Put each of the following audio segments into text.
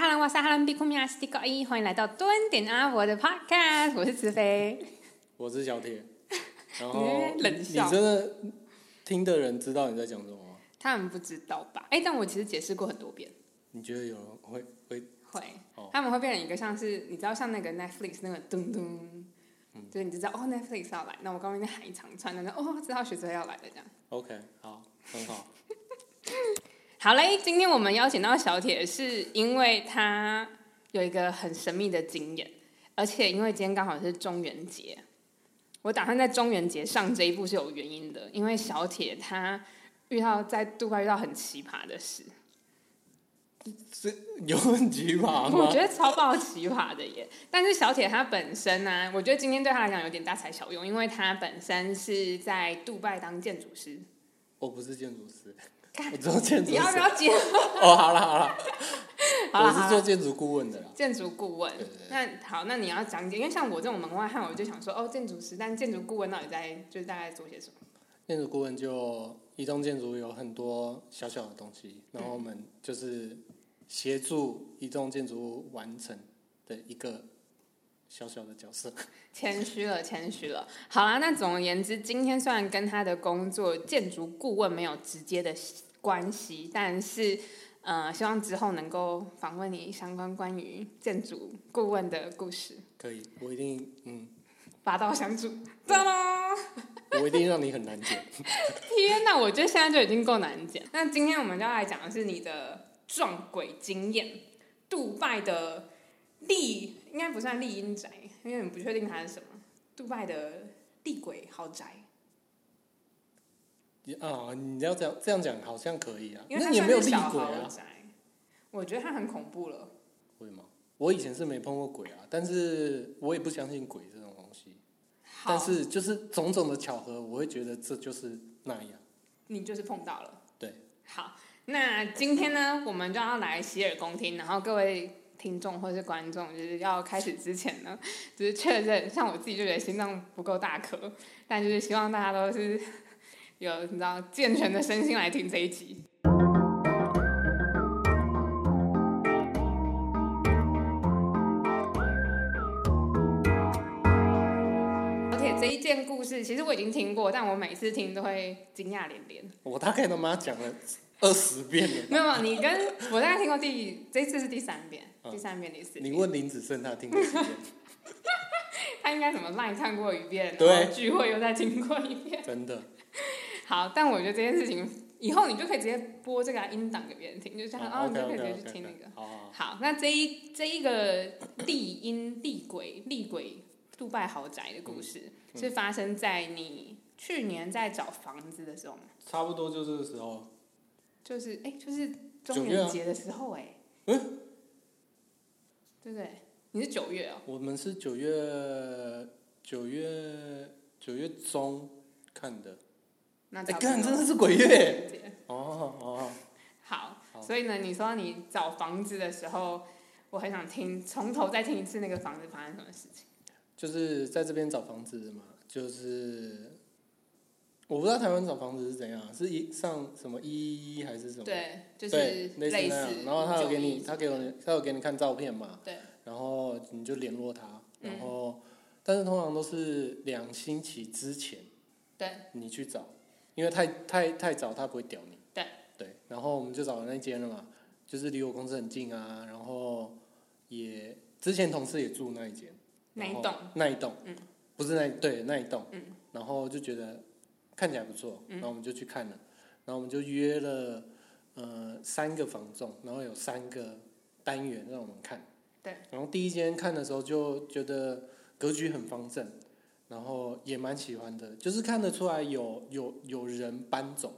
哈兰哇塞哈兰比库米亚斯蒂高一，欢迎来到蹲点阿伯的 Podcast，我是子飞。我是小铁，然你后冷你真的听的人知道你在讲什么吗？他们不知道吧？哎、但我其实解释过很多遍，你觉得有人会会会，哦他们会变成一个像是你知道像那个 Netflix 那个噔噔，嗯就是你就知道哦 Netflix 要来，那我刚刚在喊一长串，那就哦知道学生要来了这样。OK 好很好，好嘞，今天我们邀请到小铁，是因为他有一个很神秘的经验，而且因为今天刚好是中元节，我打算在中元节上这一部是有原因的，因为小铁他遇到在杜拜遇到很奇葩的事，是有很奇葩吗我觉？得超爆奇葩的耶。但是小铁他本身呢、我觉得今天对他来讲有点大材小用，因为他本身是在杜拜当建筑师。我不是建筑师，做建筑。你要不要接？哦，好了 好了，我是做建筑顾问的啦。建筑顾问。那好，那你要讲解，因为像我这种门外汉，我就想说，哦，建筑师，但建筑顾问到底在就是大概做些什么？建筑顾问就一栋建筑有很多小小的东西，然后我们就是协助一栋建筑物完成的一个小小的角色。谦虚了，谦虚了。好啦，那总而言之，今天虽然跟他的工作建筑顾问没有直接的关系，但是呃，希望之后能够访问你相关关于建筑顾问的故事，可以，我一定嗯，拔刀相助。哒啦！我一定让你很难剪。天哪，我觉得现在就已经够难讲。那今天我们就要来讲的是你的撞鬼经验，杜拜的丽应该不算丽英宅，因为你不确定它是什么。杜拜的厉鬼豪宅，啊，你要这样这样讲好像可以啊，因为它那也没有厉鬼啊？我觉得它很恐怖了。会吗？我以前是没碰过鬼啊，但是我也不相信鬼这种东西。但是就是种种的巧合，我会觉得这就是那样。你就是碰到了。对，好，那今天呢，我们就要来洗耳恭听，然后各位听众或是观众，就是要开始之前呢，就是确认，像我自己就觉得心脏不够大颗，但就是希望大家都是 有你知道健全的身心来听这一集。而且这一件故事，其实我已经听过，但我每次听都会惊讶连连。我大概他妈讲了二十遍了。没有，没有你跟我大概听过第这次是第三遍，嗯第三遍、第四遍你遍。问林子胜，他听过几遍？他应该什么赖看过一遍，对然后聚会又再听过一遍。真的。好，但我觉得这件事情以后你就可以直接播这个音档给别人听，就这样，好哦，你就可以直接去听那个。好。那这一这一个地音丽鬼地鬼杜拜豪宅的故事，嗯是发生在你去年在找房子的时候吗？差不多就这个时候。就是哎、就是中元节的时候哎、嗯，对不对？你是九月哦、我们是九月九月九月中看的。哎，那差不干，多真的是鬼月。节哦哦，好，好所以呢，你说你找房子的时候，我很想听从头再听一次那个房子发生什么事情。就是在这边找房子嘛，就是我不知道台湾找房子是怎样，是一上什么一一一还是什么？对，就是对，类类似那样。然后他有给你，他给我，他有给你看照片嘛，对，然后你就联络他，嗯。然后、但是通常都是两星期之前对。你去找，因为太太太早他不会屌你。对。对，然后我们就找了那间了嘛，就是离我公司很近啊，然后也之前同事也住那一间，那一栋，那一栋，嗯。不是那对那一栋，嗯。然后就觉得看起来不错，然后我们就去看了，然后我们就约了呃三个房仲，然后有三个单元让我们看，对，然后第一间看的时候就觉得格局很方正，然后也蛮喜欢的，就是看得出来有有有人搬走，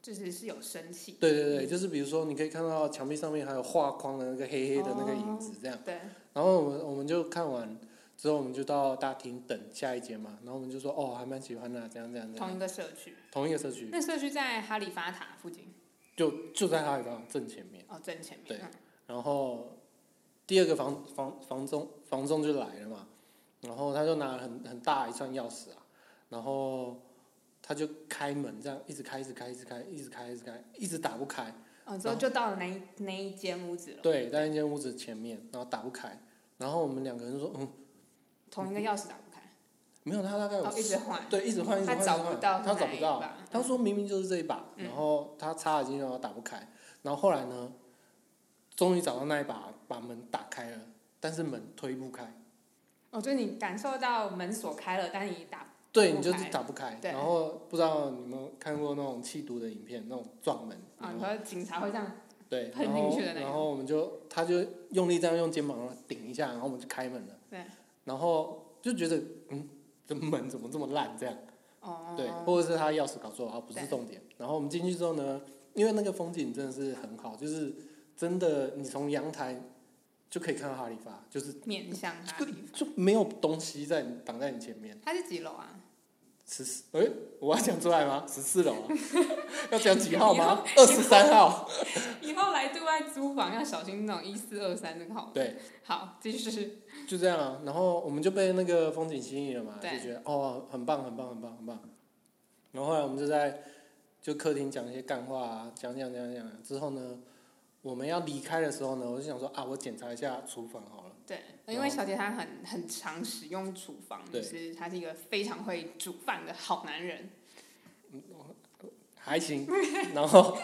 就是是有生气。对对对，就是比如说你可以看到墙壁上面还有画框的那个黑黑的那个影子这样。对，然后我们我们就看完之后，我们就到大厅等下一间嘛。然后我们就说哦，还蛮喜欢的，这样这样这样。同一个社区，同一个社区，那社区在哈利法塔附近，就就在哈利法塔正前面。哦，正前面。对嗯然后第二个房房房中房中就来了嘛，然后他就拿了很很大一串钥匙啊，然后他就开门这样一直开一直开一直开一直开一直开一直打不开，哦，之后就到了那一那一间屋子了，对，在那间屋子前面，然后打不开，然后我们两个人说，嗯，同一个钥匙打不开，没有，他大概有哦，一直换，对，一直换，一直换，他找不到他找不到。他说明明就是这一把，嗯。然后他插了进去，然后打不开，然后后来呢，终于找到那一把，把门打开了，但是门推不开，哦，就是你感受到门锁开了，但是你打对，你就是打不开，然后不知道你们有看过那种气毒的影片，那种撞门，啊，然后警察会这样，对，喷进去的那种。然后我们就他就用力这样用肩膀顶一下，然后我们就开门了，对，然后就觉得嗯，这门怎么这么烂这样。哦，对，或者是他钥匙搞错了，啊，不是重点。然后我们进去之后呢，因为那个风景真的是很好，就是真的，你从阳台就可以看到哈利法，就是面向就没有东西在挡在你前面。它是几楼啊？十四，哎，我要讲出来吗？十四楼啊，要讲几号吗？二十三号。以后 来对外租房要小心那种一四二三那个号码。对，好，继续。就这样啊。然后我们就被那个风景吸引了嘛，就觉得哦，很棒，很棒，很棒，很棒。然后后来我们就在就客厅讲一些干话啊，讲讲讲讲之后呢，我们要离开的时候呢，我就想说啊，我检查一下厨房好了。对，因为小杰他很很常使用厨房，就对是他是一个非常会煮饭的好男人。还行，然后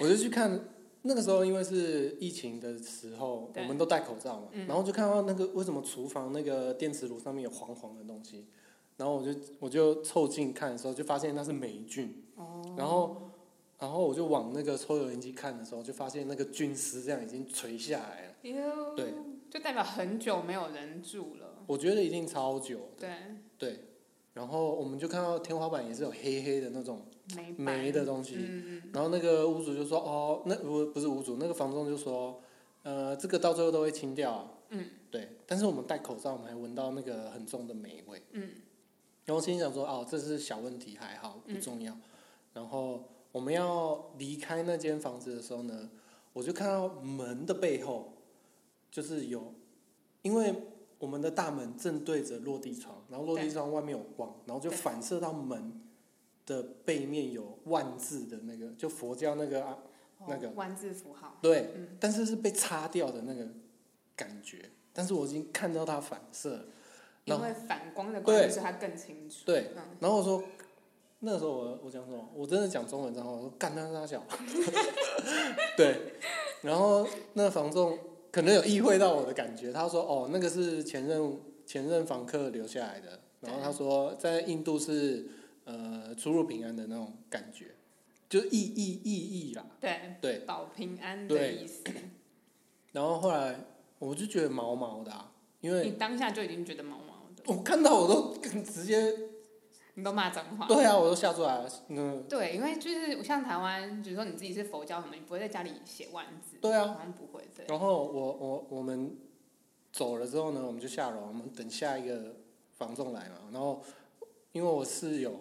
我就去看，那个时候因为是疫情的时候，我们都戴口罩嘛，嗯然后就看到那个为什么厨房那个电磁炉上面有黄黄的东西，然后我就我就凑近看的时候，就发现那是霉菌，哦，然后然后我就往那个抽油烟机看的时候，就发现那个菌丝这样已经垂下来了，哟对，就代表很久没有人住了。我觉得一定超久的，对，对，然后我们就看到天花板也是有黑黑的那种没霉的东西。然后那个屋主就说：“哦，那不不是屋主，那个房东就说，呃，这个到最后都会清掉啊。”嗯，对。但是我们戴口罩，我们还闻到那个很重的霉味。嗯。然后心里想说：“哦，这是小问题，还好，不重要。然后我们要离开那间房子的时候呢，我就看到门的背后，就是有，因为我们的大门正对着落地窗，然后落地窗外面有光，然后就反射到门的背面有万字的那个，就佛教那个啊，那个哦万字符号。对，嗯但是是被擦掉的那个感觉，但是我已经看到它反射，因为反光的关系，对所以它更清楚。对，嗯，然后我说，那时候我我讲什么？我真的讲中文，然后我说干他傻小，对，然后那个房仲可能有意会到我的感觉，他说哦，那个是前任前任房客留下来的，然后他说在印度是呃出入平安的那种感觉，就意意意义啦，对，对，保平安的意思。然后后来我就觉得毛毛的、啊，因你为当下就已经觉得毛毛的，我看到我都直接你都骂脏话。对啊，我都笑出来了，嗯，对，因为就是像台湾，比如说你自己是佛教什么，你不会在家里写万字，对啊，好像不会。对，然后我我我们走了之后呢，我们就下楼，我们等下一个房仲来嘛。然后因为我室友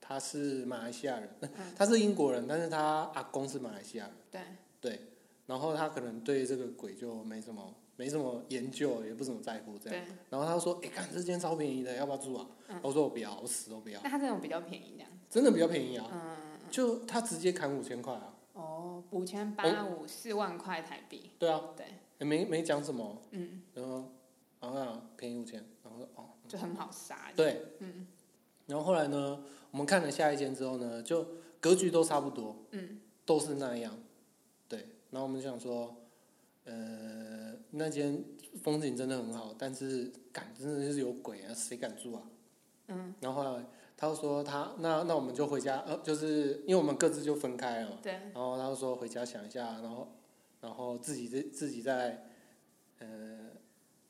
他是马来西亚人，他是英国人，但是他阿公是马来西亚人，对，对。然后他可能对这个鬼就没什么没什么研究，也不怎么在乎这样。然后他说：“哎、看这间超便宜的，要不要住啊？”我说：“我不要，我死都不要。那他这种比较便宜这样。”真的比较便宜啊，嗯，就他直接砍五千块啊。哦，五千八五四万块台币。对啊，对，也没没讲什么，嗯，然后然后啊便宜五千，然后说哦。就很好杀。对，嗯然后后来呢，我们看了下一间之后呢，就格局都差不多，嗯，都是那样，对。然后我们就想说，呃，那间风景真的很好，但是敢真的是有鬼啊，谁敢住啊？嗯。然后后来他就说他那那我们就回家，呃，就是因为我们各自就分开了嘛，对，然后他就说回家想一下，然后然后自己自自己再呃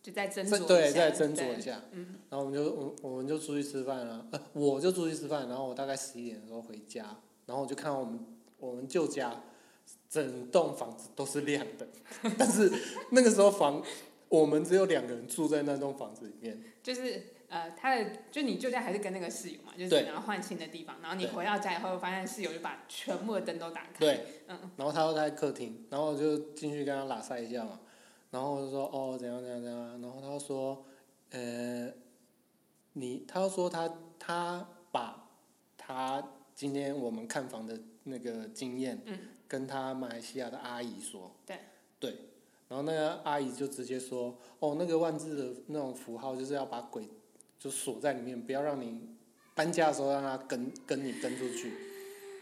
就再斟酌对一下再斟酌一下，嗯，然后我们就我我们就出去吃饭了，呃，我就出去吃饭，然后我大概十一点的时候回家，然后我就看到我们我们旧家整栋房子都是亮的，但是那个时候房我们只有两个人住在那栋房子里面，就是呃，他的就你旧家还是跟那个室友嘛，就是对。你要换新的地方，然后你回到家以后，发现室友就把全部的灯都打开。对，嗯，然后他又在客厅，然后我就进去跟他拉塞一下嘛，然后我就说哦怎样怎样怎样，然后他就说呃你他就说他他把他今天我们看房的那个经验，嗯跟他马来西亚的阿姨说，对对，然后那个阿姨就直接说，哦，那个万字的那种符号就是要把鬼就锁在里面，不要让你搬家的时候让他跟跟你跟出去。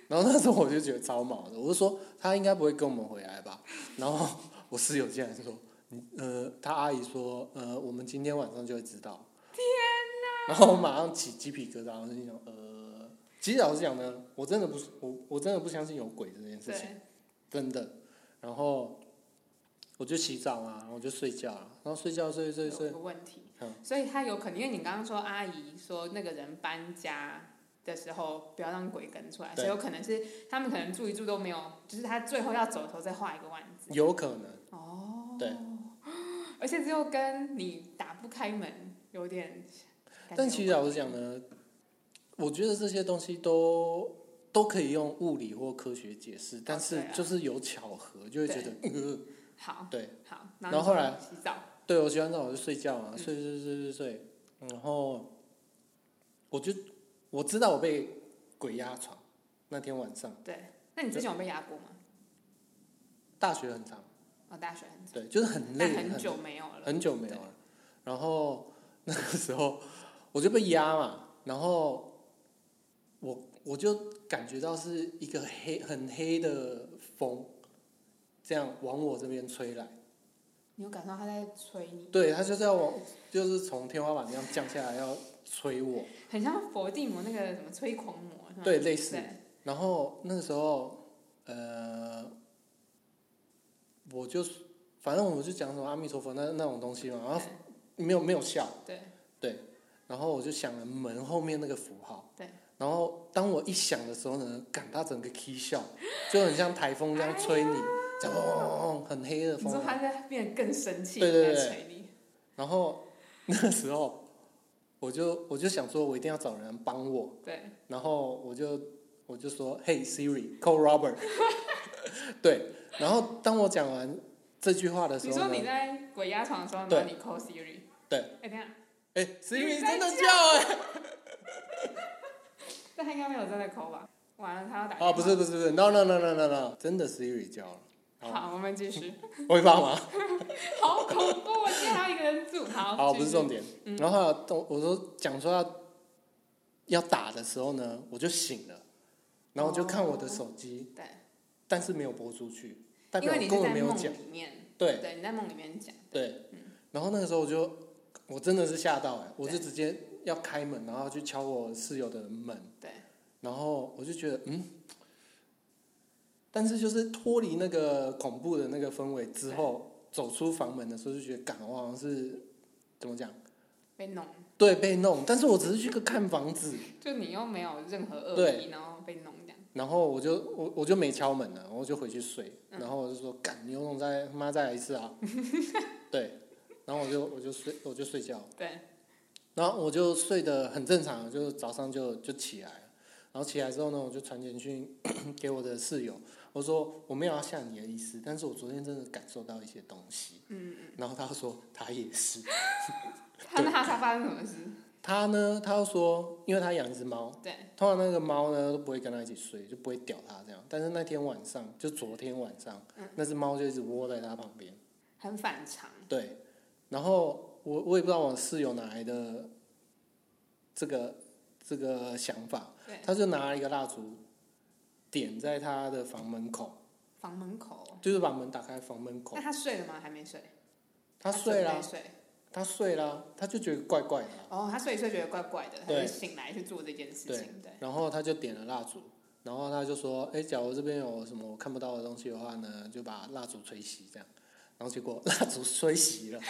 然后那时候我就觉得超毛的，我就说他应该不会跟我们回来吧。然后我室友竟然说，嗯呃，他阿姨说，呃，我们今天晚上就会知道。天哪！然后我马上起鸡皮疙瘩，我就想，呃，其实老实讲呢，我真的不是我我真的不相信有鬼这件事情，真的。然后我就洗澡啊，然后我就睡觉啊，然后睡觉睡睡睡有，个问题嗯，所以他有可能，因为你刚刚说阿姨说那个人搬家的时候不要让鬼跟出来，所以有可能是他们可能住一住都没有，就是他最后要走的时候再画一个万字。有可能。哦，对，而且这又跟你打不开门有点。但其实老实讲呢，我觉得这些东西都都可以用物理或科学解释，但是就是有巧合，就会觉得，呃，好，对。好，然后后来洗澡，对，我洗完澡我就睡觉嘛，嗯。睡睡睡睡睡，然后我就我知道我被鬼压床那天晚上，对，那你之前有被压过吗？大学很长，哦，大学很长，对，就是很累，很久没有了，很久没有了。然后那个时候我就被压嘛，然后我我就感觉到是一个黑很黑的风，这样往我这边吹来。你有感受到他在吹你，对，他就是要往，就是从天花板这样降下来，要吹我。很像佛地魔那个什么吹狂魔，是吗？对，类似。然后那个时候，呃，我就反正我就讲什么阿弥陀佛那那种东西嘛，然后没有没有笑，对对，然后我就想了门后面那个符号，对，然后当我一想的时候呢，感它整个 k 笑，就很像台风这样吹你，这样嗡很黑的风啊，你说他在变得更生气，对对对。吹你，然后那个时候我就我就想说，我一定要找人帮我，对，然后我就我就说，Hey Siri，call Robert，对，然后当我讲完这句话的时候你说你，在鬼压床的时候，对。然后你 call Siri，对，哎，等下，哎，Siri 你真的叫哎、但他应该没有真的 call 吧？完了，他要打哦，不是不是不是，no no no no no no，真的 Siri 叫了，好好，我们继续。我会帮忙。好恐怖！我今天还有一个人住，好，好，不是重点。然后后来我我说讲说要要打的时候呢，我就醒了，然后我就看我的手机，对，但是没有播出去，代表根是在梦本没有讲。对对，你在梦里面讲，对，然后那个时候我就我真的是吓到哎、我就直接要开门，然后去敲我室友的门，对，然后我就觉得嗯。但是就是脱离那个恐怖的那个氛围之后，走出房门的时候就觉得，感我好像是怎么讲？被弄，对，被弄，但是我只是去个看房子，就你又没有任何恶意，然后被弄这样，然后我就我我就没敲门了，我就回去睡，嗯然后我就说干，你有种再他妈再来一次啊，对，然后我就我就睡我就睡觉，对，然后我就睡得很正常，就早上就就起来了，然后起来之后呢，我就传简讯 给我的室友，我说我没有要吓你的意思，但是我昨天真的感受到一些东西，嗯，然后他说他也是，他那他他发生什么事？他呢，他又说，因为他养一只猫。对，通常那个猫呢都不会跟他一起睡，就不会屌他这样。但是那天晚上，就昨天晚上，嗯那只猫就一直窝在他旁边。很反常，对，然后我我也不知道我室友哪来的这个这个想法，对，他就拿了一个蜡烛点在他的房门口，房门口，就是把门打开房门口。那。他睡了吗？还没睡，他睡了，准备睡，他睡了，他就觉得怪怪的啊，哦，他睡一睡觉得怪怪的，他对就醒来去做这件事情，对，然后他就点了蜡烛，然后他就说：“哎，假如这边有什么我看不到的东西的话呢，就把蜡烛吹熄这样。”然后结果蜡烛吹熄了，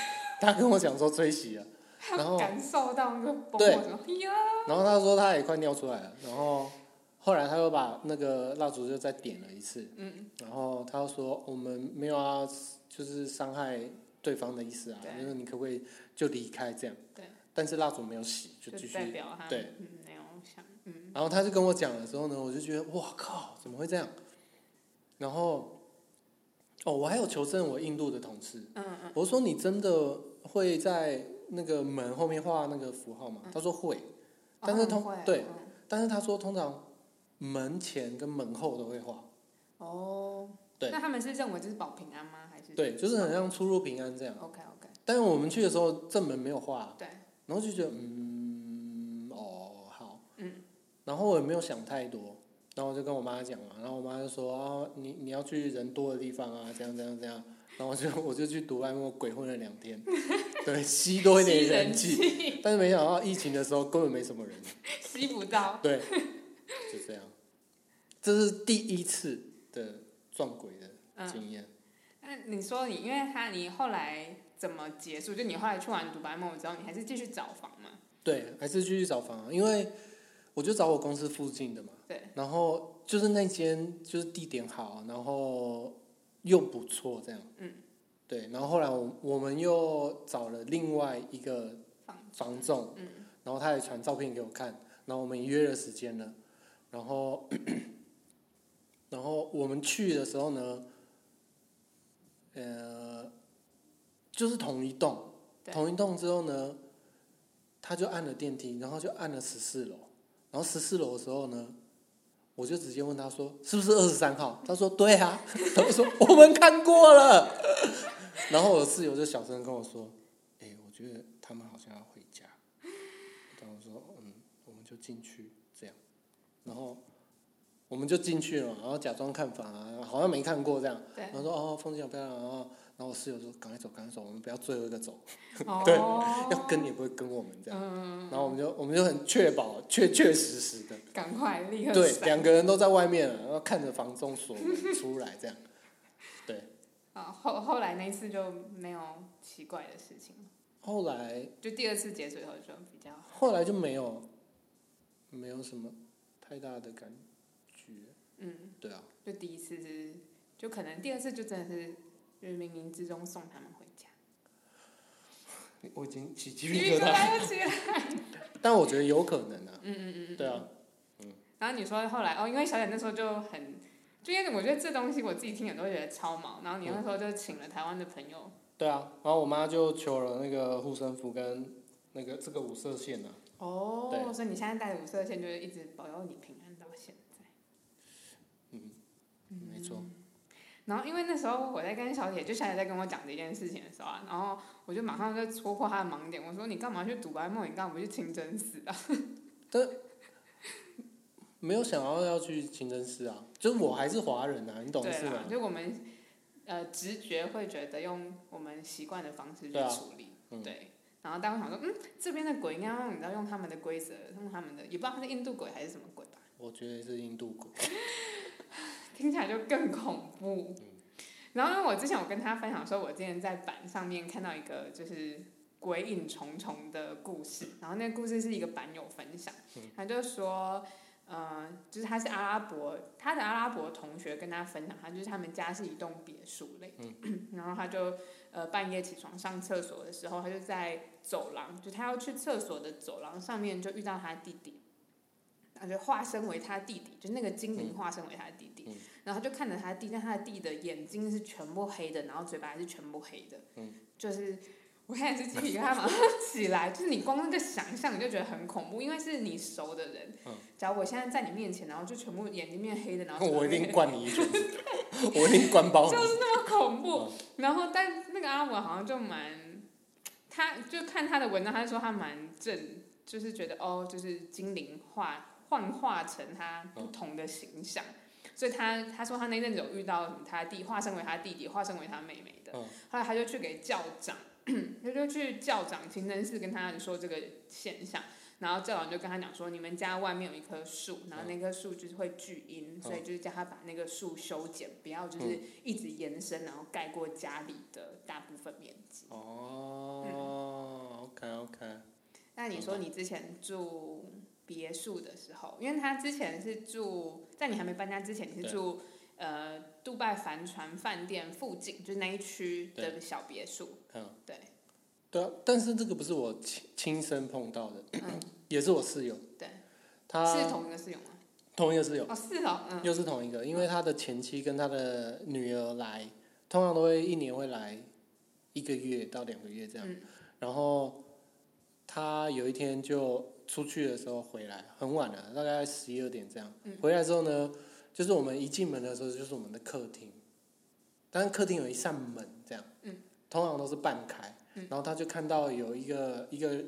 他跟我讲说吹熄了，然后感受到那个崩对然后他说他也快尿出来了，然后后来他又把那个蜡烛就再点了一次，嗯，然后他又说我们没有要就是伤害对方的意思啊，对。就是你可不可以就离开这样？对，但是蜡烛没有熄，就就继续对。嗯没有想，嗯，然后他就跟我讲的时候呢，我就觉得哇靠，怎么会这样？然后，哦，我还有求证我印度的同事，嗯嗯，我说你真的会在那个门后面画那个符号吗？他说会，但是通哦对嗯但是他说通常门前跟门后都会画，哦，对那他们是认为就是保平安吗？还是对，就是很像出入平安这样。OK OK，但是我们去的时候正门没有画，对，然后就觉得嗯哦好，嗯，然后我也没有想太多，然后我就跟我妈讲嘛，然后我妈就说啊你你要去人多的地方啊，这样这样这样，然后我就我就去独外莫鬼混了两天，对，吸多一点吸人人气，但是没想到疫情的时候根本没什么人，吸不到。对，就这样，这是第一次的撞鬼的嗯，经验。那你说你，因为他你后来怎么结束？就你后来去完独白梦之后，你还是继续找房吗？对，还是继续找房啊，因为我就找我公司附近的嘛。对。然后就是那间就是地点好，然后又不错，这样。嗯。对，然后后来我我们又找了另外一个房房仲，嗯，然后他也传照片给我看，然后我们也约了时间了，然后 然后我们去的时候呢，呃，就是同一栋，同一栋之后呢，他就按了电梯，然后就按了十四楼，然后十四楼的时候呢，我就直接问他说是不是二十三号？他说对啊，他就说我们看过了，然后我的室友就小声跟我说，哎、我觉得他们好像要回家，然后我说嗯，我们就进去这样，然后我们就进去了，然后假装看房啊，好像没看过这样，对。然后说哦风景好漂亮，然后然后我室友说赶快走，赶快走，我们不要最后一个走。哦，对要跟也不会跟我们这样，嗯，然后我们就我们就很确保确确实实的，赶快立刻对，闪。两个人都在外面了，然后看着房中锁门出来这样，对，啊，后后来那一次就没有奇怪的事情，后来就第二次结束以后就比较后来就没有没有什么太大的感觉，嗯，对啊，就第一次是就可能第二次就真的是就是冥冥之中送他们回家，我已经起鸡鸡皮疙瘩，瘩又起来，但我觉得有可能啊，嗯嗯嗯，对啊，然后你说后来哦，因为小姐那时候就很，就因为我觉得这东西我自己听也都会觉得超毛，然后你那时候就请了台湾的朋友，对啊，然后我妈就求了那个护身符跟那个这个五色线啊，哦，所以你现在带的五色线就是一直保佑你平安到现在。嗯，没错，然后因为那时候我在跟小姐，就小姐在跟我讲这件事情的时候啊，然后我就马上就戳破他的盲点，我说你干嘛去赌白梦？你干嘛不去清真寺啊？没有想要要去清真寺啊，就是我还是华人啊，你懂对是吗，？就我们呃直觉会觉得用我们习惯的方式去对啊处理，嗯对。然后当我想说，嗯，这边的鬼应该用你知道用他们的规则，用他们的，也不知道他是印度鬼还是什么鬼吧，我觉得是印度鬼。听起来就更恐怖。然后因为我之前我跟他分享说，我之前在板上面看到一个就是鬼影重重的故事，然后那个故事是一个板友分享，他就说，呃，就是他是阿拉伯，他的阿拉伯同学跟他分享，他就是他们家是一栋别墅类，然后他就呃半夜起床上厕所的时候，他就在走廊，就他要去厕所的走廊上面就遇到他弟弟。他就化身为他弟弟，就那个精灵化身为他的弟弟，然后他就看着他弟，但他的弟的眼睛是全部黑的，然后嘴巴还是全部黑的，嗯就是我看是鸡皮疙瘩马上起来，就是你光那个想象你就觉得很恐怖，因为是你熟的人，嗯假如我现在在你面前，然后就全部眼睛变黑的，然后我一定灌你一拳，我一定灌爆你。就是那么恐怖。然后，但那个阿文好像就蛮，他就看他的文章，他就说他蛮正，就是觉得哦，就是精灵化幻化成他不同的形象。所以他他说他那阵子有遇到他弟化身为他弟弟，化身为他妹妹的。嗯后来他就去给校长，他就去校长清真寺跟他们说这个现象。然后教长就跟他讲说，你们家外面有一棵树，然后那棵树就是会聚阴，所以就是叫他把那个树修剪，不要就是一直延伸，然后盖过家里的大部分面积。哦，OK OK，那你说你之前住别墅的时候，因为他之前是住在你还没搬家之前，你是住呃杜拜帆船饭店附近，就是那一区的小别墅。嗯，对，对啊，但是这个不是我亲亲身碰到的，嗯。也是我室友，对，他是同一个室友吗？同一个室友，哦，是哦，嗯，又是同一个，因为他的前妻跟他的女儿来，通常都会一年会来一个月到两个月这样，嗯。然后他有一天就出去的时候回来，很晚了，大概十一二点这样，嗯回来之后呢，就是我们一进门的时候就是我们的客厅，但是客厅有一扇门这样，嗯，通常都是半开，嗯然后他就看到有一个一个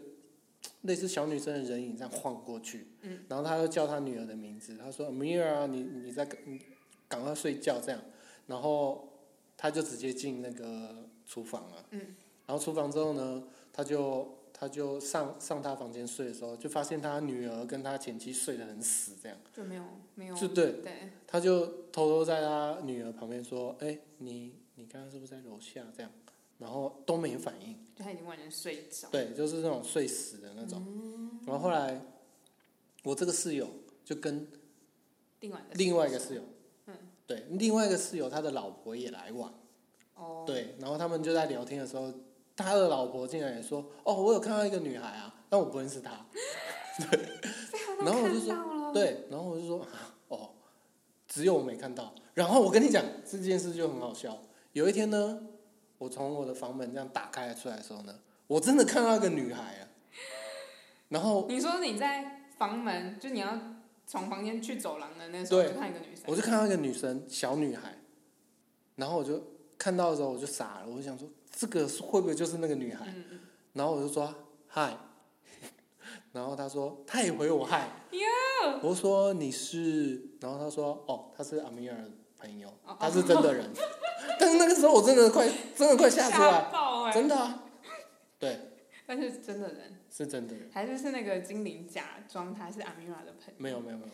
类似小女生的人影这样晃过去，嗯，然后他就叫他女儿的名字，他说 Mira，，你你在你赶快睡觉这样，然后他就直接进那个厨房了，嗯，然后厨房之后呢，他就他就上上他房间睡的时候，就发现他女儿跟他前妻睡得很死这样。就没有没有就对，对，他就偷偷在他女儿旁边说：“哎、你你刚刚是不是在楼下？”这样，然后都没反应。就他已经完全睡着。对，就是那种睡死的那种。嗯然后后来，我这个室友就跟另外一个另外一个室友，嗯，对，另外一个室友他的老婆也来往，哦，对，然后他们就在聊天的时候，他的老婆竟然也说：“哦，我有看到一个女孩啊，但我不认识她。”对然后我就说对，然后我就说啊哦，只有我没看到。然后我跟你讲这件事就很好笑。有一天呢，我从我的房门这样打开出来的时候呢，我真的看到一个女孩啊。然后你说你在房门，就你要从房间去走廊的那时候，对就看一个女生，我就看到一个女生，小女孩。然后我就看到的时候我就傻了，我就想说这个会不会就是那个女孩？然后我就说嗨，然后他说他也回我嗨，我说你是，然后他说哦他是阿米尔的朋友哦，他是真的人，但是那个时候我真的快 真的快吓出来，真的啊，对，但是真的人，是真的人，还是是那个精灵假装他是阿米尔的朋友。没有没有没有，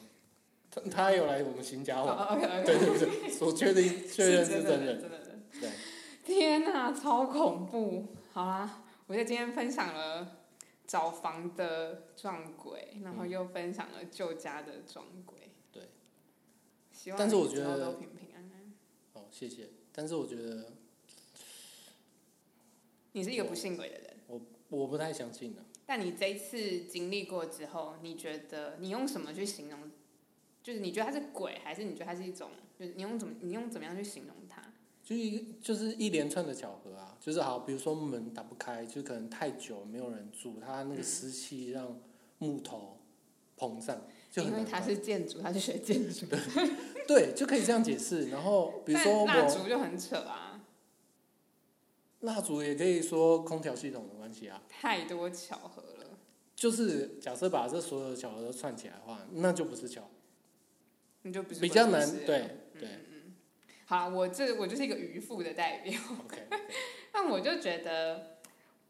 他他有来我们新家哦玩，，OK OK，对对对，我确定确认是真的人，真的人。对，天哪、超恐怖！好啦，我在今天分享了找房的撞鬼，然后又分享了旧家的撞鬼。对，希望但是我你之后觉得都平平安安。哦谢谢，但是我觉得你是一个不信鬼的人，我我不太相信的、但你这一次经历过之后，你觉得你用什么去形容？就是你觉得它是鬼，还是你觉得它是一种？就是你用怎么你用怎么样去形容它？就一就是一连串的巧合啊，就是好，比如说门打不开，就可能太久没有人住，它那个湿气让木头膨胀，因为他是建筑，他是学建筑。对，就可以这样解释。然后比如说蜡烛就很扯啊，蜡烛也可以说空调系统的关系啊，太多巧合了。就是假设把这所有的巧合都串起来的话，那就不是巧，你就不是比较难对对好，我这我就是一个渔夫的代表，，OK，但我就觉得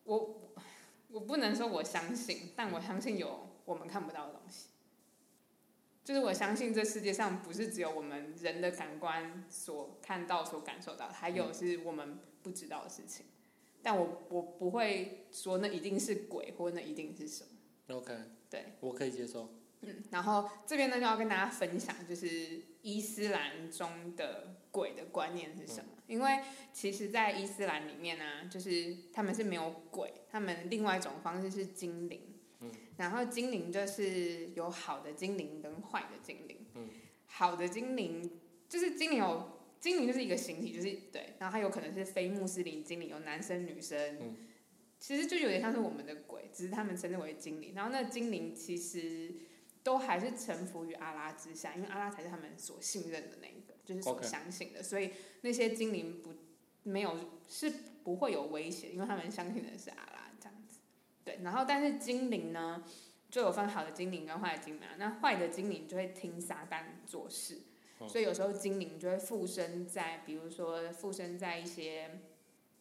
我我不能说我相信，但我相信有我们看不到的东西。就是我相信这世界上不是只有我们人的感官所看到、所感受到，还有是我们不知道的事情。但我我不会说那一定是鬼，或那一定是什么。OK，对，我可以接受。嗯，然后这边呢就要跟大家分享，就是伊斯兰中的鬼的观念是什么？因为其实，在伊斯兰里面呢、就是他们是没有鬼，他们另外一种方式是精灵。嗯，然后精灵就是有好的精灵跟坏的精灵。嗯，好的精灵就是精灵有精灵就是一个形体，就是对，然后它有可能是非穆斯林精灵，有男生女生。嗯其实就有点像是我们的鬼，只是他们称之为精灵。然后那精灵其实都还是臣服于阿拉之下，因为阿拉才是他们所信任的那一个，就是所相信的。所以那些精灵不没有是不会有威胁，因为他们相信的是阿拉这样子。对，然后但是精灵呢，就有分好的精灵跟坏的精灵啊。那坏的精灵就会听撒旦做事，嗯所以有时候精灵就会附身在，比如说附身在一些。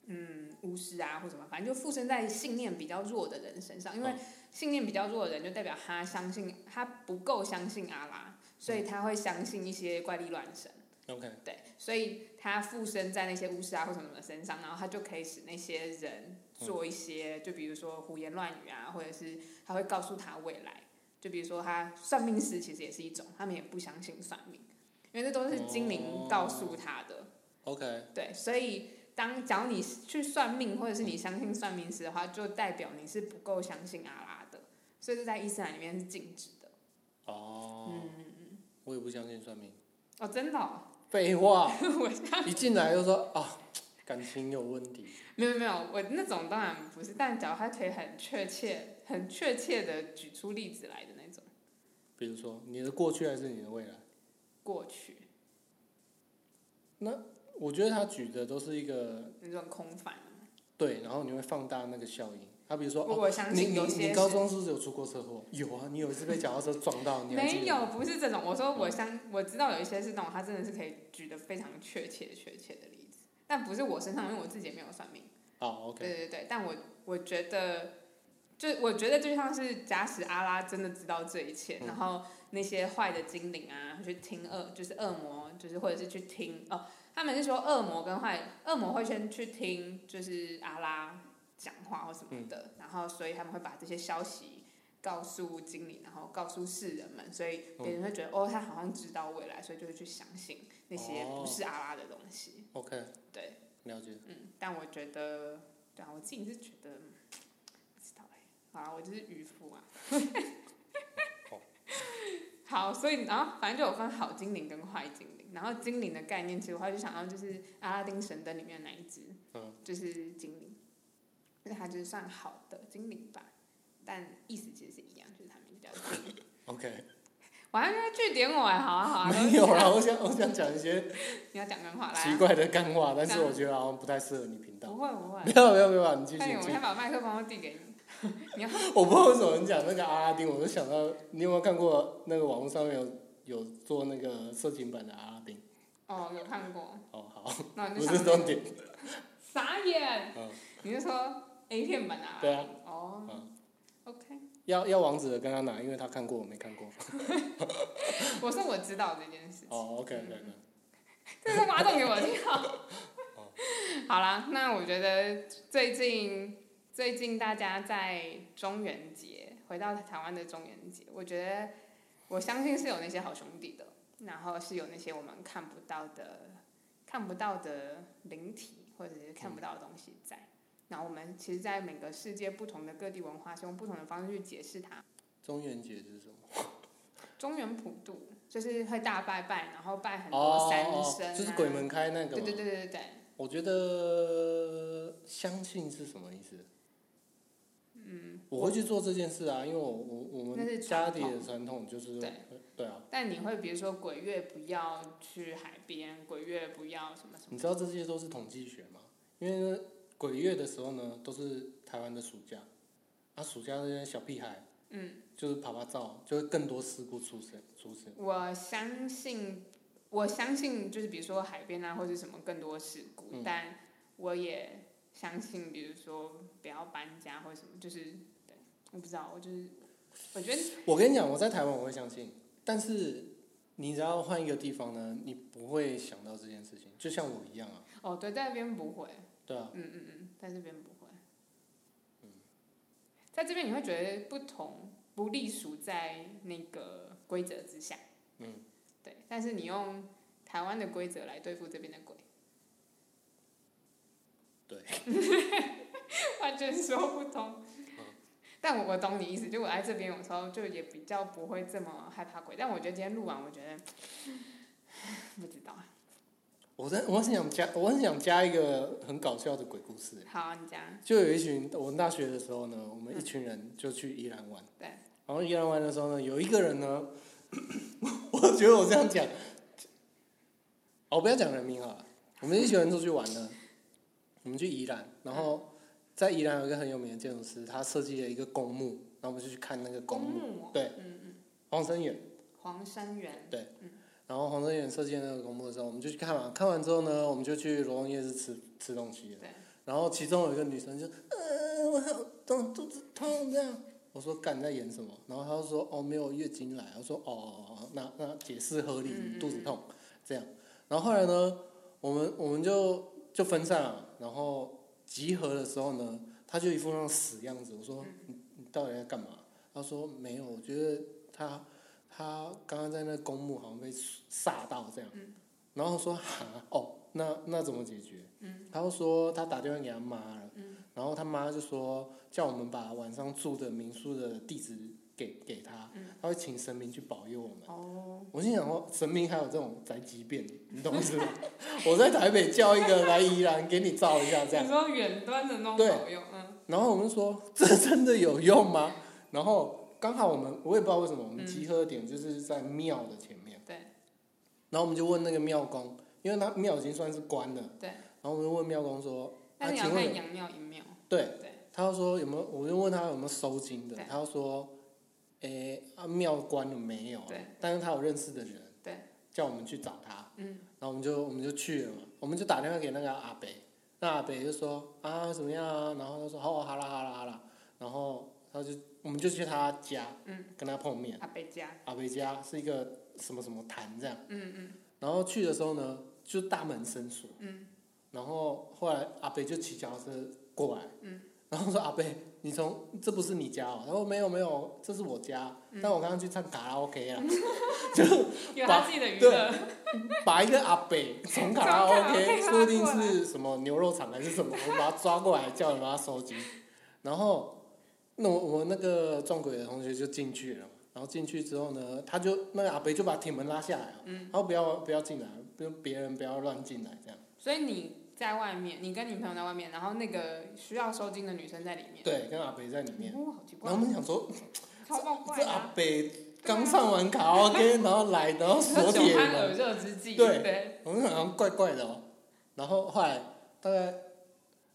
嗯，巫师啊，或什么，反正就附身在信念比较弱的人身上，因为嗯信念比较弱的人，就代表他相信他不够相信阿拉，所以他会相信一些怪力乱神。OK，对，所以他附身在那些巫师啊或什么的身上，然后他就可以使那些人做一些，就比如说胡言乱语啊，或者是他会告诉他未来，就比如说他算命师其实也是一种，他们也不相信算命，因为这都是精灵告诉他的。OK，对，所以当假如你去算命，或者是你相信算命师的话，就代表你是不够相信阿拉的，所以这在伊斯兰里面是禁止的。哦，嗯，我也不相信算命。哦，真的、哦，废话，我一进来就说啊，感情有问题。没有没有，我那种当然不是，但假如他可以很确切、很确切的举出例子来的那种，比如说你的过去还是你的未来？过去那我觉得他举的都是一个那种空泛。对，然后你会放大那个效应。他比如说，哦，我相你你信有些你高中是不是有出过车祸？有啊，你有一次被脚踏车撞到，没有，不是这种。我说我相我知道有一些是那种，他真的是可以举得非常确切、确切的例子，但不是我身上，因为我自己也没有算命。哦，OK，对对对，但我我觉得，就我觉得就像是假使阿拉真的知道这一切，嗯然后那些坏的精灵啊，去听恶，就是恶魔，就是或者是去听哦，他们是说恶魔跟坏恶魔会先去听，就是阿拉讲话或什么的，嗯然后所以他们会把这些消息告诉经理，然后告诉世人们，所以别人会觉得、哦，他好像知道未来，所以就会去相信那些哦不是阿拉的东西。OK，对，了解。嗯，但我觉得，对啊，我自己是觉得嗯不知道哎、好啊，我就是渔夫啊。好，所以然后反正就有分好精灵跟坏精灵，然后精灵的概念，其实我就想到就是阿拉丁神灯里面的那一只，嗯，就是精灵，就是它就是算好的精灵吧，但意思其实是一样，就是他名字叫精灵。OK，我还没有据点我哎，好啊好啊，没有啦，我想我想讲一些你要讲干话奇怪的干话，但是我觉得好像不太适合你频道。不会不会没有没有没有，你继续我先。把麦克风递给你，你要 我不知道为什么你讲那个阿拉丁，我就想到你有没有看过那个网络上面有有做那个色情版的阿拉丁？哦有看过，哦，好，那你不就是想重点。傻眼，嗯，你是说 A 片版啊？对啊。哦、嗯 o k 要要王子的跟他拿，因为他看过，我没看过。我说我知道这件事情，哦，OK OK OK。这是挖洞给我听。哦好啦，那我觉得最近最近大家在中元节回到台湾的中元节，我觉得我相信是有那些好兄弟的，然后是有那些我们看不到的看不到的灵体或者是看不到的东西在。然后我们其实，在每个世界不同的各地文化，是用不同的方式去解释它。中元节是什么？中原普渡就是会大拜拜，然后拜很哦多山哦神、啊就是鬼门开那个嘛。对对对对对，我觉得相信是什么意思？嗯，我会去做这件事啊，因为我我我们家里的传统就是对对啊，但你会比如说鬼月不要去海边，鬼月不要什么什么，你知道这些都是统计学吗？因为呢鬼月的时候呢，都是台湾的暑假，啊，暑假那些小屁孩，嗯，就是爬爬照，就会更多事故出现出现。我相信，我相信就是比如说海边啊或者什么更多事故，嗯。但我也相信，比如说不要搬家或者什么，就是对，我不知道，我就是我觉得我跟你讲，我在台湾我会相信，但是你只要换一个地方呢，你不会想到这件事情，就像我一样啊，哦对，在那边不会，对啊，嗯嗯嗯，在这边不会。在这边你会觉得不同，不隶属在那个规则之下。嗯，对。但是你用台湾的规则来对付这边的鬼，对，完全说不通。但我我懂你意思，就我来这边有时候就也比较不会这么害怕鬼，但我觉得今天录完，我觉得不知道。我在我很想加，我很想加一个很搞笑的鬼故事。好，你讲。就有一群，我们大学的时候呢，我们一群人就去宜兰玩。对。然后宜兰玩的时候呢，有一个人呢，我觉得我这样讲，哦，我不要讲人名好了。我们一群人出去玩呢，我们去宜兰，然后在宜兰有一个很有名的建筑师，他设计了一个公墓，然后我们就去看那个公公墓。对嗯嗯。黄生远，黄山园。然后黄生远设计的那个公墓的时候，我们就去看嘛。看完之后呢，我们就去罗东夜市吃吃东西。然后其中有一个女生就，呃，我好痛，肚子痛这样。我说干你在演什么？然后她就说哦没有月经来。我说哦那那解释合理，肚子痛这样。然后后来呢，我们我们就就分散了。然后集合的时候呢，她就一副那种死样子。我说你你到底在干嘛？她说没有，我觉得她她刚刚在那公墓好像被煞到这样。然后说哈哦，那那怎么解决？嗯，他就说他打电话给他妈了，嗯，然后他妈就说叫我们把晚上住的民宿的地址给给他，嗯，他会请神明去保佑我们。哦。我心想说，神明还有这种宅急便，你懂意思吗？我在台北叫一个来宜兰给你照一下这样你，说远端的那种对保佑，嗯。然后我们说这真的有用吗？然后刚好我们我也不知道为什么我们集合的点就是在庙的前面。对。然后我们就问那个庙公，因为他庙已经算是关了，对，然后我们就问庙公说，但是你要请问看阳庙阴庙，对对，他就说有没有，我就问他有没有收金的，他就说，诶、啊庙关了没有啊？对。但是他有认识的人，对，叫我们去找他，嗯，然后我们就我们就去了嘛，我们就打电话给那个阿北，那阿北就说啊怎么样啊，然后他说哦好啦好啦好啦，然后他就我们就去他家，嗯，跟他碰面，阿北家，阿北家是一个什么什么坛这样，嗯嗯。然后去的时候呢，就大门深锁，嗯，然后后来阿北就骑脚踏车过来，嗯，然后说阿北，你从这不是你家哦？他说没有没有，这是我家，嗯。但我刚刚去唱卡拉 OK 了，有他自己的娱乐，把一个阿北从卡拉从卡拉 OK，OK 说不定是什么牛肉厂还是什么，我把他抓过来，叫人把他收集，然后那我我那个撞鬼的同学就进去了，然后进去之后呢，他就那个阿北就把铁门拉下来了，嗯，然后不要不要进来，不用别人不要乱进来这样。所以你在外面，你跟你朋友在外面，然后那个需要收金的女生在里面，对，跟阿北在里面。哦，好奇怪然后我，们想说，超爆怪这阿北刚上完卡拉 OK，然后来，然后锁酒铁门，对，我们好像怪怪的哦。然后后来大概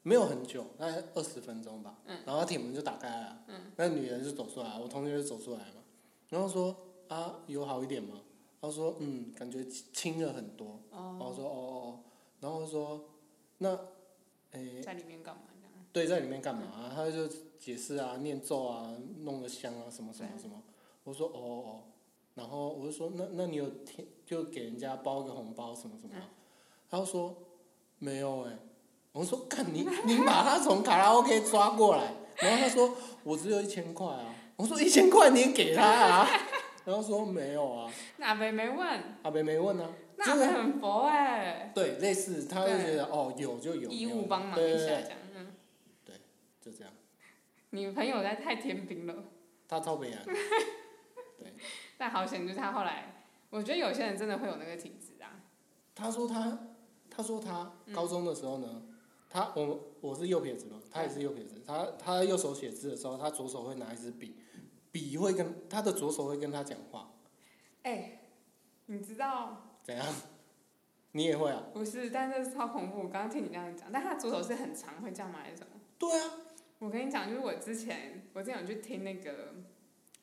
没有很久，大概二十分钟吧，嗯然后铁门就打开了，嗯那女人就走出来，我同学就走出来嘛，然后说啊，有好一点吗？他说嗯，感觉轻了很多。然后哦，说哦哦哦，然后说那，诶、在里面干嘛？对，在里面干嘛、啊？他就解释啊，念咒啊，弄个香啊，什么什么什么。我说哦哦哦，然后我就说那那你有填就给人家包个红包什么什么？嗯他就说没有哎、我说干你你把他从卡拉 OK 抓过来，然后他说我只有一千块啊。我说一千块你也给他啊？然后说没有啊，那阿北没问，阿北没问啊。那阿北很佛哎，对，类似他就觉得哦有就有，义务帮忙对对对一下这样，嗯，就这样。你朋友在太天兵了。他超北岸，但好险，就是他后来，我觉得有些人真的会有那个体质啊。他说他，他说他高中的时候呢，他我我是右撇子嘛，他也是右撇子，他他右手写字的时候，他左手会拿一支笔，笔会跟他的左手会跟他讲话，哎、你知道怎样？你也会啊？不是？但是超恐怖。我刚刚听你这样讲，但他左手是很长，会这样吗？还是什么？对啊，我跟你讲，就是我之前，我之前有去听那个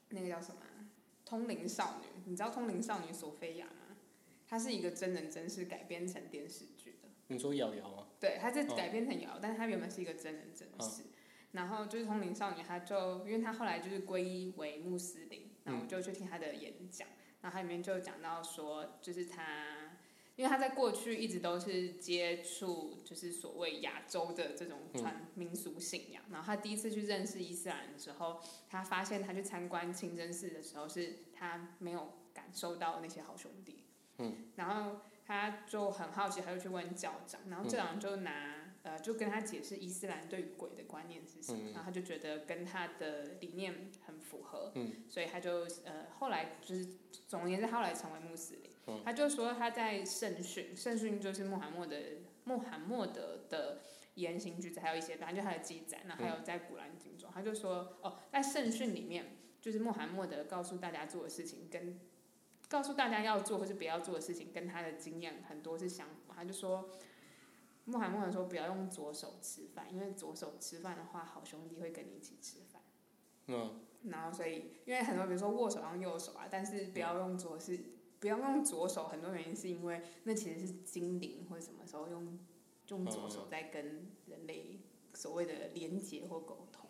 那个叫什么啊《通灵少女》，你知道《通灵少女索菲亚》吗？它是一个真人真事改编成电视。你说瑶瑶吗？对，他是哦改编成瑶，但是他原本是一个真人真事。然后就是通灵少女，她就因为她后来就是皈依为穆斯林，然后我就去听她的演讲，然后它里面就讲到说，就是她，因为她在过去一直都是接触就是所谓亚洲的这种传民俗信仰，然后她第一次去认识伊斯兰的时候，她发现她去参观清真寺的时候，是她没有感受到那些好兄弟，嗯，然后他就很好奇，他就去问教长，然后教长就拿、呃就跟他解释伊斯兰对于鬼的观念是什么，嗯。然后他就觉得跟他的理念很符合，嗯，所以他就呃后来就是总而言之，他后来成为穆斯林，嗯。他就说他在圣训，圣训就是穆罕默德穆罕默德的言行举止，还有一些反正就他的记载，然后还有在古兰经中，他就说哦，在圣训里面，就是穆罕默德告诉大家做的事情跟告诉大家要做或是不要做的事情，跟他的经验很多是相符。他就说，穆罕默德说不要用左手吃饭，因为左手吃饭的话，好兄弟会跟你一起吃饭。嗯，然后所以，因为很多比如说握手用右手啊，但是不要用左是不要用左手，很多原因是因为那其实是精灵或者什么时候用用左手在跟人类所谓的连接或沟通。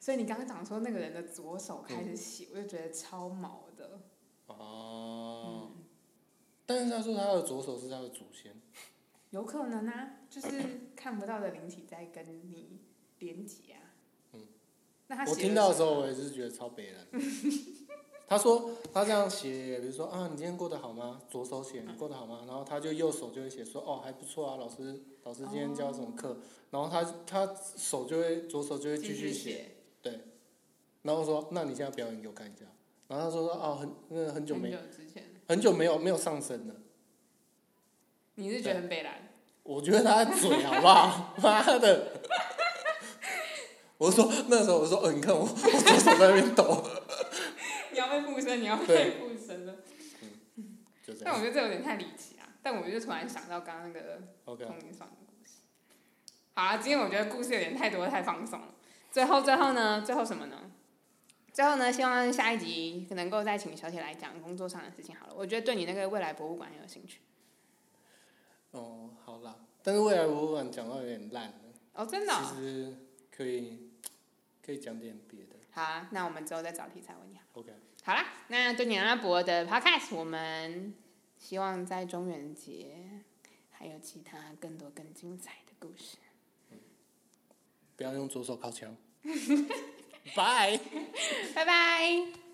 所以你刚刚讲说那个人的左手开始写，我就觉得超毛的。哦，但是他说他的左手是他的祖先，有可能啊，就是看不到的灵体在跟你连接啊。嗯，那他我听到的时候，我也是觉得超悲人。他说他这样写，比如说啊，你今天过得好吗？左手写你过得好吗？然后他就右手就会写说哦还不错啊，老师老师今天教什么课？然后他他手就会左手就会继续写，对，然后说那你现在表演给我看一下。然后他说说哦很那个很久没很久之前，很久没有没有上身了。你是觉得很北蓝？我觉得他的嘴好不好？妈的！我说那时候我说，呃，你看我 我左手在那边抖，你要被附身，你要被附身了。就这样。但我觉得这有点太离奇啊。但我就突然想到刚刚那个年故事。好了，今天我觉得故事有点太多，太放松了。最后，最后呢？最后什么呢？最后呢？希望下一集能够再请小铁来讲工作上的事情。好了，我觉得对你那个未来博物馆很有兴趣。哦，好啦，但是未来博物馆讲到有点烂了，哦，真的哦、其实可以可以讲点别的。好啊，那我们之后再找题材问你好。OK，好啦，那对你阿拉伯的 Podcast，我们希望在中元节还有其他更多更精彩的故事。不要用左手靠墙。拜。拜拜。